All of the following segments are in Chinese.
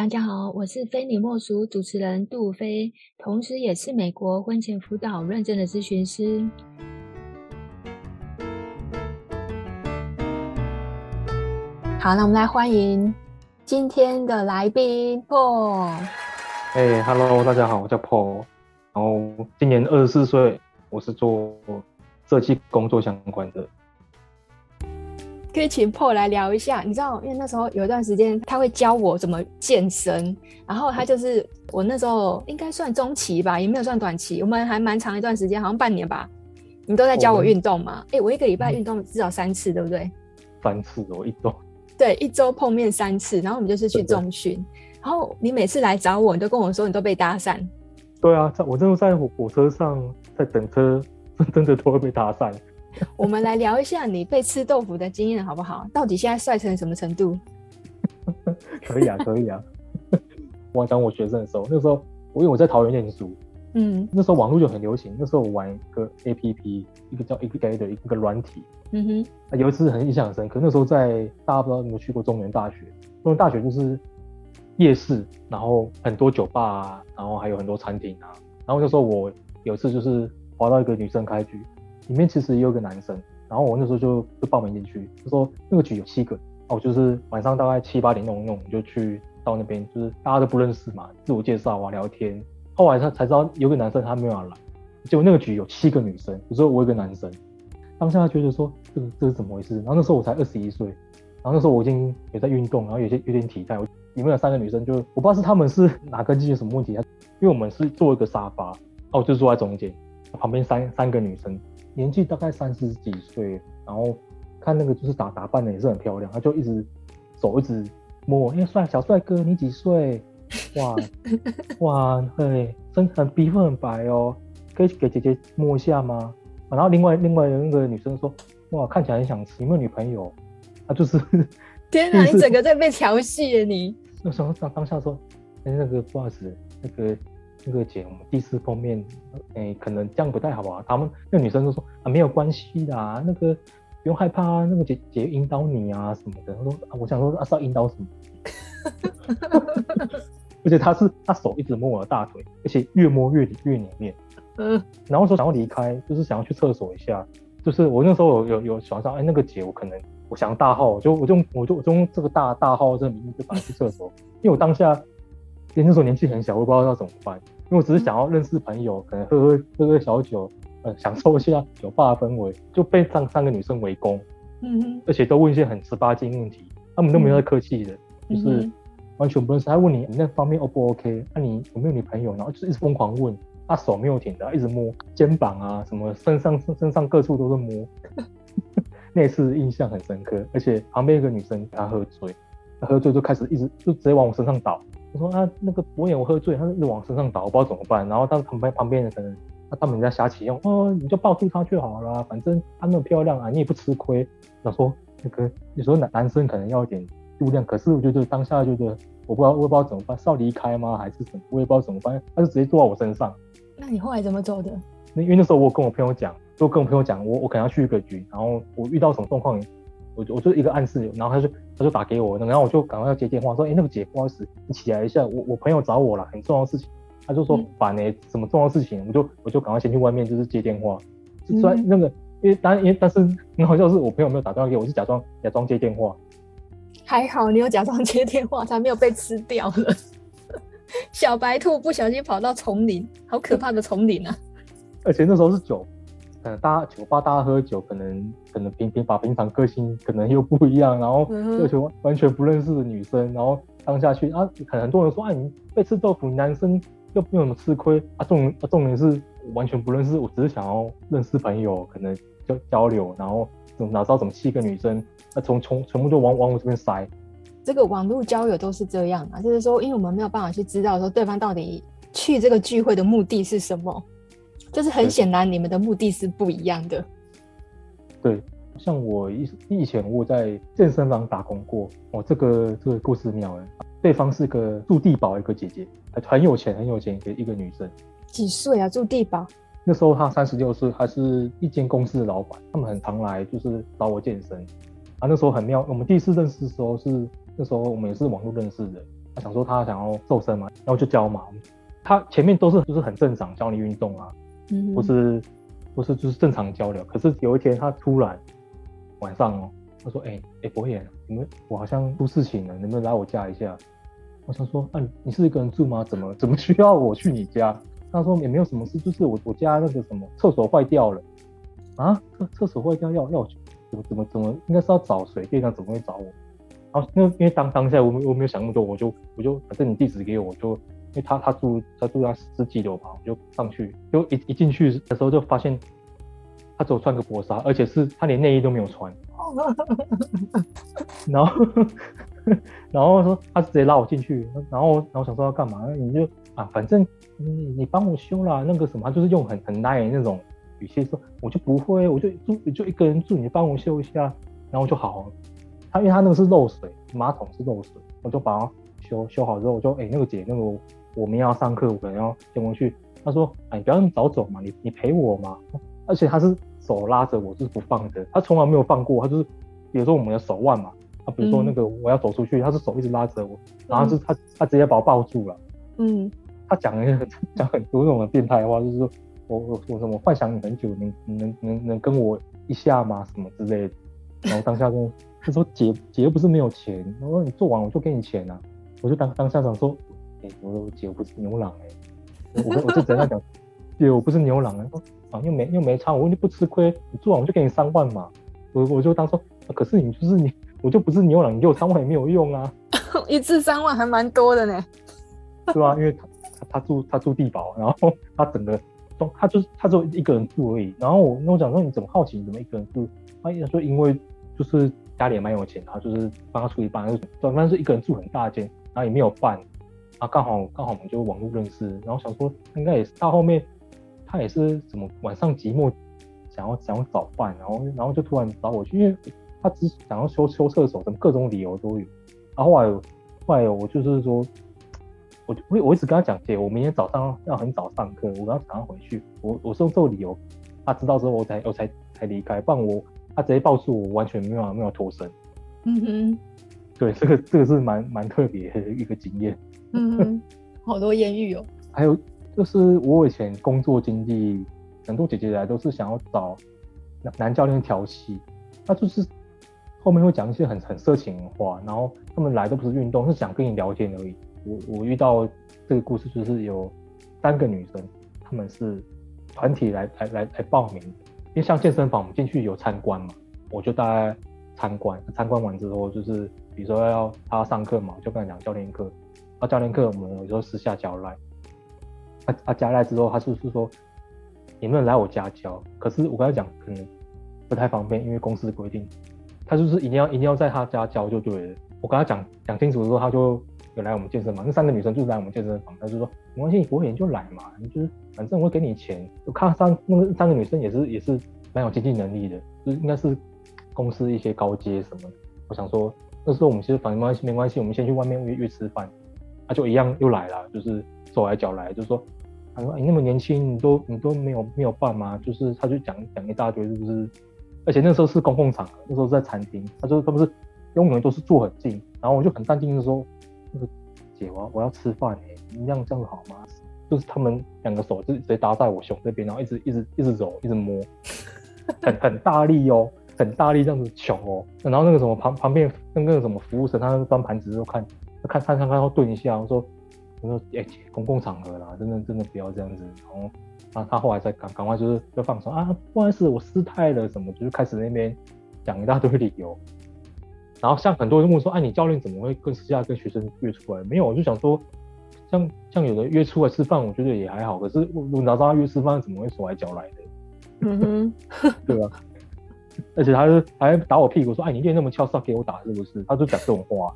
大家好，我是非你莫属主持人杜菲，同时也是美国婚前辅导认证的咨询师。好，那我们来欢迎今天的来宾 Paul。哎，Hello，大家好，我叫 Paul，然后今年二十四岁，我是做设计工作相关的。可以请 Paul 来聊一下，你知道，因为那时候有一段时间他会教我怎么健身，然后他就是我那时候应该算中期吧，也没有算短期，我们还蛮长一段时间，好像半年吧。你都在教我运动嘛？哎、欸，我一个礼拜运动至少三次，对不对？三次哦，一周。对，一周碰面三次，然后我们就是去重训。然后你每次来找我，你都跟我说你都被搭讪。对啊，在我真的在火火车上在等车，真的都会被搭讪。我们来聊一下你被吃豆腐的经验好不好？到底现在帅成什么程度？可以啊，可以啊。我讲我学生的时候，那时候我因为我在桃园念书，嗯，那时候网络就很流行。那时候我玩一个 APP，一个叫 APP 的一个软体，嗯哼。有一次很印象很深刻，那时候在大家不知道有没有去过中原大学？中原大学就是夜市，然后很多酒吧啊，然后还有很多餐厅啊。然后那时候我有一次就是滑到一个女生开局。里面其实也有个男生，然后我那时候就就报名进去，就说那个局有七个，哦，就是晚上大概七八点钟那种，就去到那边，就是大家都不认识嘛，自我介绍啊，聊天。后来他才知道有个男生他没有来，结果那个局有七个女生，我说我一个男生。当下觉得说这个这是怎么回事？然后那时候我才二十一岁，然后那时候我已经也在运动，然后有些有点体态。我里面有三个女生就我不知道是他们是哪根筋有什么问题，因为我们是坐一个沙发，哦，就坐在中间，旁边三三个女生。年纪大概三十几岁，然后看那个就是打打扮的也是很漂亮，他就一直手一直摸，哎，帅小帅哥，你几岁？哇 哇，嘿，真很皮肤很白哦，可以给姐姐摸一下吗？然后另外另外有那个女生说，哇，看起来很想吃，有没有女朋友？他就是 天哪，你整个在被调戏你。那时候当当下说，哎，那个不好意思，那个。那个姐，我们第一次碰面，哎、欸，可能这样不太好吧？他们那个女生就说啊，没有关系的，那个不用害怕啊，那个姐姐引导你啊什么的。他说啊，我想说啊，是要引导什么？而且他是他手一直摸我的大腿，而且越摸越越里面。嗯。然后说想要离开，就是想要去厕所一下。就是我那时候有有有想到，哎、欸，那个姐，我可能我想要大号，就我就我就我就用这个大大号这个名义就把他去厕所，因为我当下。那时候年纪很小，我不知道要怎么办，因为我只是想要认识朋友，可能喝喝喝喝小酒，呃，享受一下酒吧的氛围，就被这三个女生围攻，嗯哼，而且都问一些很十八禁问题，他们都没有在客气的，嗯、就是完全不认识。他问你你那方面 O 不 OK？那、啊、你有没有女朋友？然后就一直疯狂问，他手没有停的，一直摸肩膀啊，什么身上身上各处都是摸，那次印象很深刻。而且旁边一个女生她喝醉，她喝醉就开始一直就直接往我身上倒。我说啊，那个博演我喝醉，他是往身上倒，我不知道怎么办。然后他旁边旁边的可能，他他们在瞎起哄，哦，你就抱住他就好了，反正他那么漂亮啊，你也不吃亏。他说那个有时候男男生可能要一点度量，可是我觉得当下觉得我不知道我也不知道怎么办，是要离开吗还是什么？我也不知道怎么办，他就直接坐在我身上。那你后来怎么走的？那因为那时候我跟我朋友讲，就跟我朋友讲，我我可能要去一个局，然后我遇到什么状况。我我就一个暗示，然后他就他就打给我，然后我就赶快要接电话，说，哎、欸，那个姐，不好意思，你起来一下，我我朋友找我了，很重要的事情。他就说，烦呢、嗯，什么重要的事情？我就我就赶快先去外面，就是接电话。虽然那个，因为当然，因为但是很好笑的是，我朋友没有打电话给我，我是假装假装接电话。还好你有假装接电话，才没有被吃掉了。小白兔不小心跑到丛林，好可怕的丛林啊！而且那时候是酒。可能大家酒吧大家喝酒，可能可能平平把平常个性可能又不一样，然后而且完全不认识的女生，然后当下去啊，可能很多人说，哎、啊，你被吃豆腐，你男生又没有什么吃亏啊。重啊重点是完全不认识，我只是想要认识朋友，可能交交流，然后哪知道怎么气个女生，那从从全部就往往我这边塞。这个网络交友都是这样啊，就是说，因为我们没有办法去知道说对方到底去这个聚会的目的是什么。就是很显然，你们的目的是不一样的。对，像我以以前我在健身房打工过，哦，这个这个故事妙了。对方是个住地堡一个姐姐，很有钱很有钱的一个女生。几岁啊？住地堡？那时候她三十六岁，还是一间公司的老板。他们很常来，就是找我健身。啊，那时候很妙。我们第一次认识的时候是那时候我们也是网络认识的。他想说他想要瘦身嘛，然后就教嘛。他前面都是就是很正常教你运动啊，嗯，不是不是就是正常交流。可是有一天他突然晚上哦，他说：“哎、欸、哎、欸，博言，你们我好像出事情了，能不能来我家一下？”我想说：“啊，你是一个人住吗？怎么怎么需要我去你家？”他说：“也没有什么事，就是我我家那个什么厕所坏掉了啊，厕厕所坏掉要要我怎么怎么怎么应该是要找水电啊，怎么会找我？然后因为因为当当下我我没有想那么多，我就我就反正你地址给我，我就。”因为他他住他住在十几楼吧，我就上去，就一一进去的时候就发现，他只有穿个薄纱，而且是他连内衣都没有穿。然后 然后说他直接拉我进去，然后然后想说要干嘛？你就啊，反正你你帮我修啦，那个什么，他就是用很很 nice 那种语气说，我就不会，我就住就一个人住，你帮我修一下，然后就好了。他因为他那个是漏水，马桶是漏水，我就把它修修好之后，我就哎、欸、那个姐那个。我们要上课，我可能要先回去。他说：“哎，你不要那么早走嘛，你你陪我嘛。”而且他是手拉着我，就是不放的。他从来没有放过，他就是比如说我们的手腕嘛，他比如说那个我要走出去，嗯、他是手一直拉着我，然后是他他直接把我抱住了。嗯，他讲了 讲很多那种变态的话，就是说我我我什么幻想你很久，能能能能跟我一下吗？什么之类的。然后当下就他说姐姐又不是没有钱，我说你做完我就给你钱啊。我就当当下想说。哎、欸，我说姐，我不是牛郎哎、欸，我我就在那讲，姐，我不是牛郎啊，啊又没又没差，我问你不吃亏，你做完我就给你三万嘛，我我就当说、啊，可是你就是你，我就不是牛郎，你给我三万也没有用啊，一次三万还蛮多的呢，对啊，因为他他住他住地堡，然后 他整个都他就他就一个人住而已，然后我那我讲说你怎么好奇你怎么一个人住，他说因为就是家里也蛮有钱，然后就是帮他出一半，就反正是一个人住很大间，然后也没有伴。啊，刚好刚好我们就网络认识，然后想说应该也是到后面，他也是怎么晚上寂寞，想要想要找伴，然后然后就突然找我去，因为他只想要修修厕所，什么各种理由都有。然后后来后来我就是说，我我我一直跟他讲，姐，我明天早上要很早上课，我跟他早上回去，我我是用这个理由，他知道之后我才我才才离开，不然我他直接抱住我，完全没有没有脱身。嗯哼，对，这个这个是蛮蛮特别的一个经验。嗯，好多艳遇哦。还有就是我以前工作经历，很多姐姐来都是想要找男男教练调戏，那就是后面会讲一些很很色情的话，然后他们来都不是运动，是想跟你聊天而已。我我遇到这个故事就是有三个女生，她们是团体来来来来报名，因为像健身房我们进去有参观嘛，我就大概参观，参观完之后就是比如说要他要上课嘛，就跟他讲教练课。啊，教练课我们有时候私下交赖。他他加赖之后，他就是说，你能来我家教？可是我跟他讲，可能不太方便，因为公司规定，他就是一定要一定要在他家教就对了。我跟他讲讲清楚之后，他就有来我们健身房。那三个女生就来我们健身房，他就说没关系，博言就来嘛，你就是反正我会给你钱。我看三那个三个女生也是也是蛮有经济能力的，就是应该是公司一些高阶什么。我想说那时候我们其实反正没关系没关系，我们先去外面约约吃饭。他就一样又来了，就是手来脚来，就是说，他说你那么年轻，你都你都没有没有伴吗？就是他就讲讲一大堆，是不是？而且那时候是公共场合，那时候在餐厅，他说他不是永远都是坐很近，然后我就很淡定的说，那个姐，我我要吃饭哎，你这样这样好吗？就是他们两个手就直接搭在我胸这边，然后一直一直一直揉，一直摸，很很大力哦，很大力这样子求哦，然后那个什么旁旁边那个什么服务生，他端盘子都看。看看看看，后顿一下，我说，我说，哎、公共场合啦，真的真的不要这样子。然后，他他后来再赶赶快就是就放松啊，不好意思，我失态了什么，就是开始那边讲一大堆理由。然后像很多人问说，哎、你教练怎么会跟私下跟学生约出来？没有，我就想说，像像有的约出来吃饭，我觉得也还好。可是我我哪知道约吃饭怎么会手来脚来的？嗯哼，对吧？而且他是还打我屁股说，哎，你练那么翘是要给我打是不是？他就讲这种话。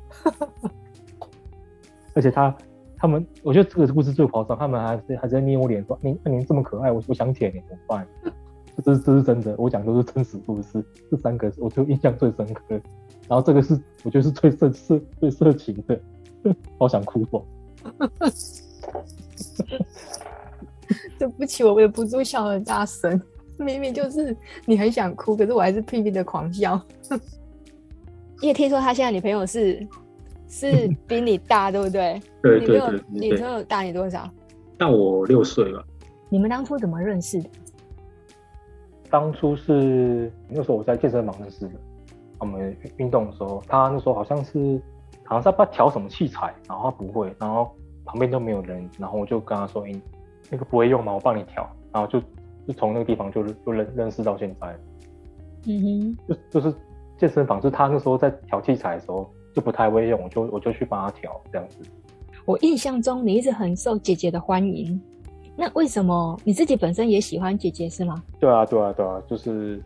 而且他他们，我觉得这个故事最夸张，他们还是还在捏我脸说：“您那你这么可爱，我我想舔你怎么办？”这是这是真的，我讲的都是真实故事。这三个我就印象最深刻，然后这个是我觉得是最色色最色情的，好想哭哦！对不起，我忍不住笑很大声，明明就是你很想哭，可是我还是拼命的狂笑。因为听说他现在女朋友是。是比你大，对不对？对 对对，女朋友大你多少？大我六岁吧。你们当初怎么认识的？当初是那时候我在健身房认识的。我们运动的时候，他那时候好像是好像在不知道调什么器材，然后他不会，然后旁边都没有人，然后我就跟他说：“欸，那个不会用吗？我帮你调。”然后就就从那个地方就就认认识到现在。嗯哼，就就是健身房，就是他那时候在调器材的时候就不太会用，我就我就去帮他调这样子。我印象中你一直很受姐姐的欢迎，那为什么你自己本身也喜欢姐姐是吗？对啊，对啊，对啊，就是。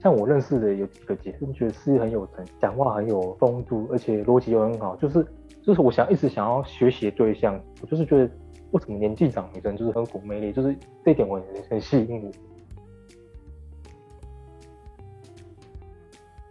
像我认识的有几个姐，就觉得事业很有成，讲话很有风度，而且逻辑又很好，就是就是我想一直想要学习的对象。我就是觉得为什么年纪长女生就是很有魅力，就是这一点我很很吸引我。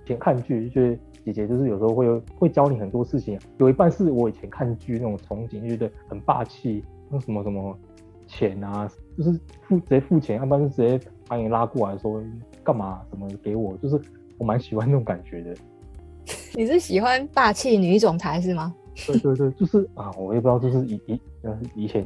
以前看剧就觉得姐姐就是有时候会会教你很多事情，有一半是我以前看剧那种憧憬，就觉得很霸气，那什么什么钱啊，就是付直接付钱，要不然就直接把你拉过来说。干嘛？怎么给我？就是我蛮喜欢那种感觉的。你是喜欢霸气女总裁是吗？对对对，就是啊，我也不知道，就是以以以前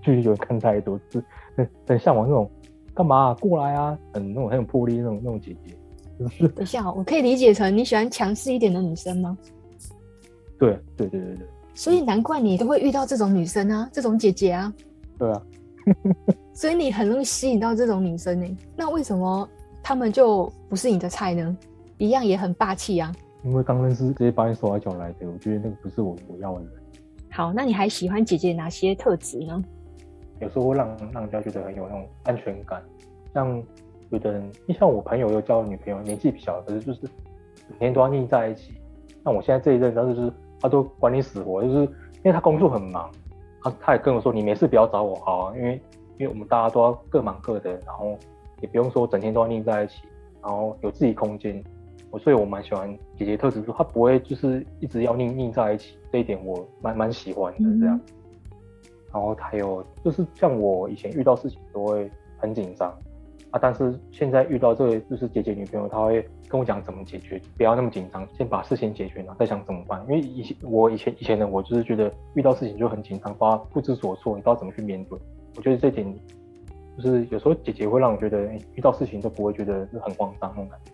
剧就看太多，就是很很向往那种干嘛、啊、过来啊，很那种很有魄力那种那种姐姐。就是等一下，我可以理解成你喜欢强势一点的女生吗？对对对对对。所以难怪你都会遇到这种女生啊，这种姐姐啊。对啊。所以你很容易吸引到这种女生呢、欸？那为什么？他们就不是你的菜呢，一样也很霸气啊。因为刚认识，直接把你手来脚来的，我觉得那个不是我我要的人。好，那你还喜欢姐姐哪些特质呢？有时候会让让人家觉得很有那种安全感。像有的人，像我朋友又交女朋友，年纪比较小，可是就是每天都要腻在一起。像我现在这一任，他就是他都管你死活，就是因为他工作很忙，他他也跟我说，你没事不要找我好啊，因为因为我们大家都要各忙各的，然后。也不用说整天都要腻在一起，然后有自己空间，我所以我蛮喜欢姐姐特质，说她不会就是一直要腻腻在一起，这一点我蛮蛮喜欢的这样。嗯、然后还有就是像我以前遇到事情都会很紧张啊，但是现在遇到这个就是姐姐女朋友，她会跟我讲怎么解决，不要那么紧张，先把事情解决，了再想怎么办。因为以前我以前以前的我就是觉得遇到事情就很紧张，不不知所措，你不知道怎么去面对。我觉得这点。就是有时候姐姐会让我觉得，遇到事情都不会觉得是很慌张那种感觉。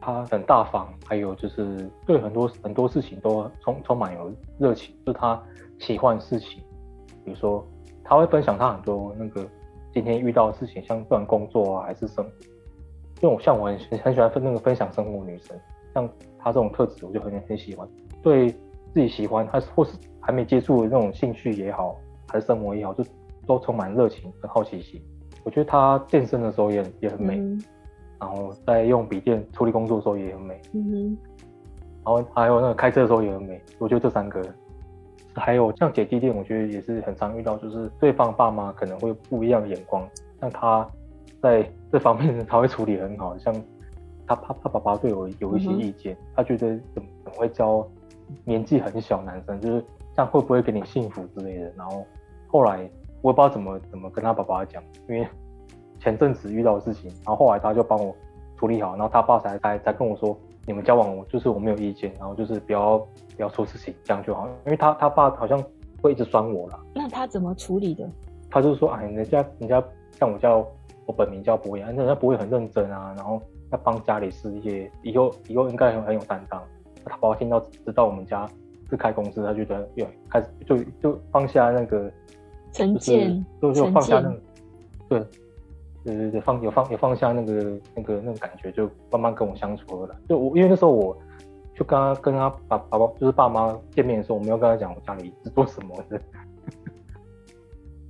她很大方，还有就是对很多很多事情都充充满有热情。就是她喜欢事情，比如说她会分享她很多那个今天遇到的事情，像不管工作啊还是生活。因为我像我很很喜欢分那个分享生活的女生，像她这种特质，我就很很喜欢。对自己喜欢，还是或是还没接触的那种兴趣也好，还是生活也好，就。都充满热情和好奇心。我觉得她健身的时候也也很美，嗯、然后在用笔电处理工作的时候也很美。嗯哼。然后还有那个开车的时候也很美。我觉得这三个，还有像姐弟恋，我觉得也是很常遇到，就是对方爸妈可能会不一样的眼光，像他在这方面他会处理很好。像他怕他爸爸对我有一些意见，嗯、他觉得怎么怎么会教年纪很小男生，就是这样会不会给你幸福之类的。然后后来。我也不知道怎么怎么跟他爸爸讲，因为前阵子遇到的事情，然后后来他就帮我处理好，然后他爸才才才跟我说，你们交往我就是我没有意见，然后就是不要不要出事情，这样就好。因为他他爸好像会一直酸我了。那他怎么处理的？他就是说，哎，人家人家像我叫我本名叫博言，人家不会很认真啊，然后要帮家里事业，以后以后应该很很有担当。他爸爸听到知道我们家是开公司，他觉得又开始就就放下那个。成见，就是就放下那个，对，对对对，放有放有放下那个那个那个感觉，就慢慢跟我相处了。就我因为那时候我就跟他跟他爸爸爸就是爸妈见面的时候，我没有跟他讲我家里是做什么的。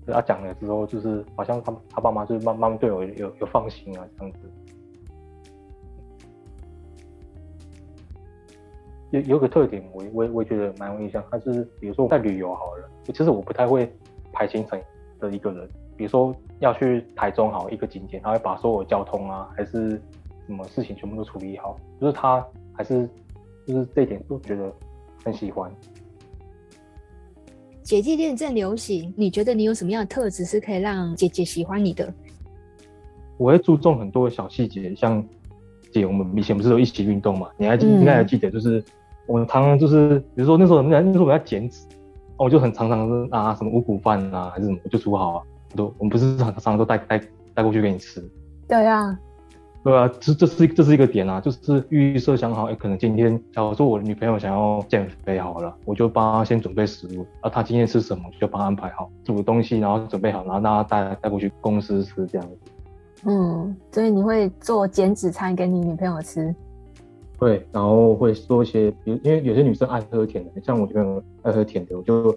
他讲了之后，就是好像他他爸妈就是慢慢对我有有，放心啊这样子。有有个特点，我我我也觉得蛮有印象，他是比如说我在旅游好了，其实我不太会。排行程的一个人，比如说要去台中好一个景点，他会把所有交通啊，还是什么事情全部都处理好，就是他还是就是这一点都觉得很喜欢。姐弟恋正流行，你觉得你有什么样的特质是可以让姐姐喜欢你的？我会注重很多小细节，像姐，我们以前不是都一起运动嘛？你还记、嗯、应该还记得，就是我们常常就是，比如说那时候那那时候我们在减脂，我就很常常是啊什么五谷饭啊还是什么，我就煮好啊，都我们不是常常都带带带过去给你吃。对啊。对啊，这这是这是一个点啊，就是预设想好，哎，可能今天假如说我的女朋友想要减肥好了，我就帮她先准备食物，啊，她今天吃什么就帮她安排好煮的东西，然后准备好，然后让她带带过去公司吃这样子。嗯，所以你会做减脂餐给你女朋友吃？对，然后会做一些，比如因为有些女生爱喝甜的，像我女朋友爱喝甜的，我就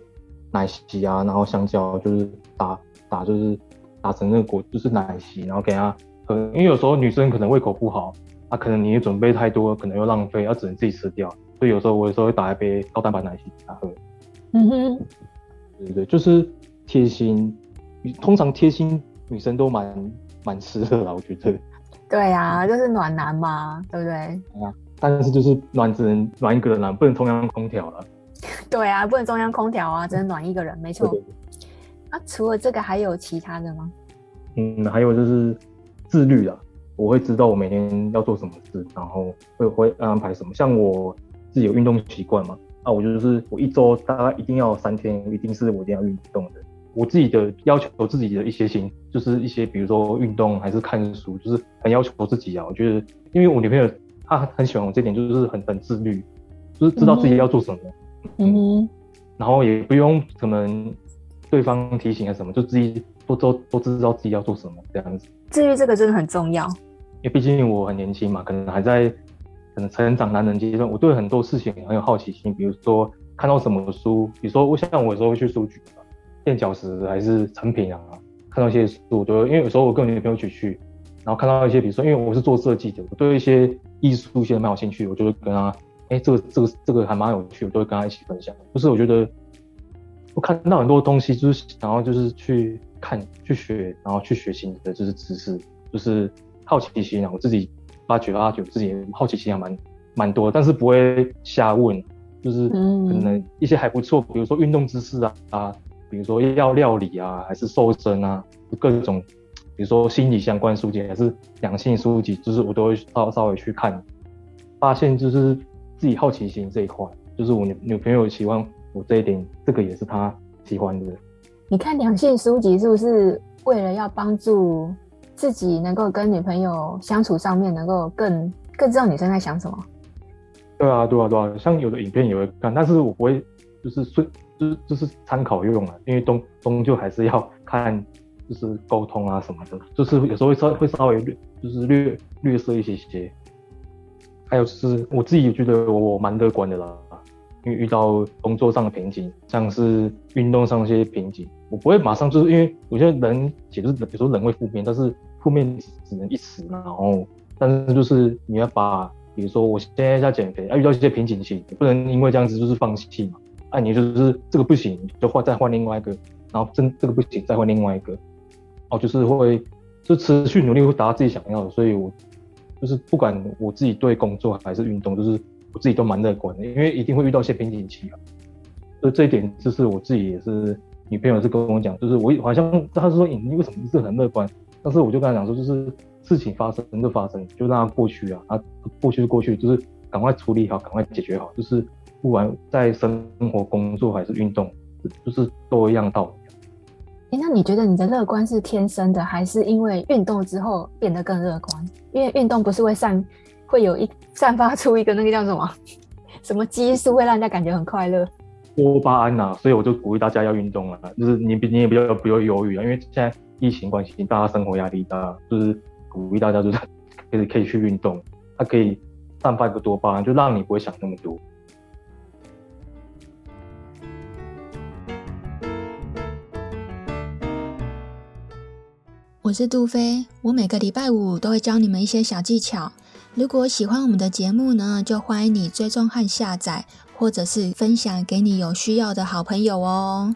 奶昔啊，然后香蕉就是打打就是打成那个果，就是奶昔，然后给她。因为有时候女生可能胃口不好，啊，可能你也准备太多，可能又浪费，要只能自己吃掉。所以有时候我有时候会打一杯高蛋白奶昔给她喝。嗯哼，对对对，就是贴心。通常贴心女生都蛮蛮吃的啦，我觉得。对呀、啊，就是暖男嘛，对不对？啊，但是就是暖只能暖一个人啦，不能中央空调了。对啊，不能中央空调啊，只能暖一个人，没错。对对对。啊，除了这个还有其他的吗？嗯，还有就是。自律啊，我会知道我每天要做什么事，然后会会安排什么。像我自己有运动习惯嘛，啊，我就是我一周大概一定要三天，一定是我一定要运动的。我自己的要求自己的一些行，就是一些比如说运动还是看书，就是很要求自己啊。我觉得，因为我女朋友她很喜欢我这点，就是很很自律，就是知道自己要做什么，嗯哼，然后也不用可能对方提醒啊什么，就自己。都都都知道自己要做什么这样子，至于这个真的很重要，因为毕竟我很年轻嘛，可能还在可能成长男人阶段，我对很多事情很有好奇心，比如说看到什么书，比如说我像我有时候会去书局嘛，垫脚石还是成品啊，看到一些书，我就因为有时候我跟我女朋友一起去，然后看到一些，比如说因为我是做设计的，我对一些艺术现在蛮有兴趣，我就会跟她，哎、欸，这个这个这个还蛮有趣，我都会跟他一起分享。就是我觉得我看到很多东西，就是想要就是去。看去学，然后去学新的就是知识，就是好奇心啊。我自己发掘发掘，自己好奇心还蛮蛮多，但是不会瞎问，就是可能一些还不错，比如说运动知识啊啊，比如说要料理啊，还是瘦身啊，各种，比如说心理相关书籍还是两性书籍，就是我都会稍稍微去看，发现就是自己好奇心这一块，就是我女女朋友喜欢我这一点，这个也是他喜欢的。你看两性书籍是不是为了要帮助自己能够跟女朋友相处上面能够更更知道女生在想什么？对啊，对啊，对啊，像有的影片也会看，但是我不会就是顺就是就是参考用啊，因为终终究还是要看就是沟通啊什么的，就是有时候会稍会稍微略就是略略色一些些。还有就是我自己也觉得我蛮乐观的啦。因为遇到工作上的瓶颈，像是运动上一些瓶颈，我不会马上就是因为我觉得人其实有时候人会负面，但是负面只能一时，然后但是就是你要把，比如说我现在在减肥，啊遇到一些瓶颈期，你不能因为这样子就是放弃嘛，啊你就是这个不行，就换再换另外一个，然后真这个不行再换另外一个，哦就是会就持续努力会达到自己想要的，所以我就是不管我自己对工作还是运动，就是。我自己都蛮乐观的，因为一定会遇到一些瓶颈期啊。所以这一点就是我自己也是，女朋友是跟我讲，就是我好像他是说你为什么是很乐观，但是我就跟他讲说，就是事情发生就发生，就让它过去啊，啊过去就过去，就是赶快处理好，赶快解决好，就是不管在生活、工作还是运动，就是都一样道理。哎、那你觉得你的乐观是天生的，还是因为运动之后变得更乐观？因为运动不是会散。会有一散发出一个那个叫什么 什么激素，会让人家感觉很快乐。多巴胺呐，所以我就鼓励大家要运动啊，就是你你也不要不要犹豫啊，因为现在疫情关系，大家生活压力大，就是鼓励大家就是可以可以去运动，它可以散发一个多巴胺，就让你不会想那么多。我是杜飞，我每个礼拜五都会教你们一些小技巧。如果喜欢我们的节目呢，就欢迎你追踪和下载，或者是分享给你有需要的好朋友哦。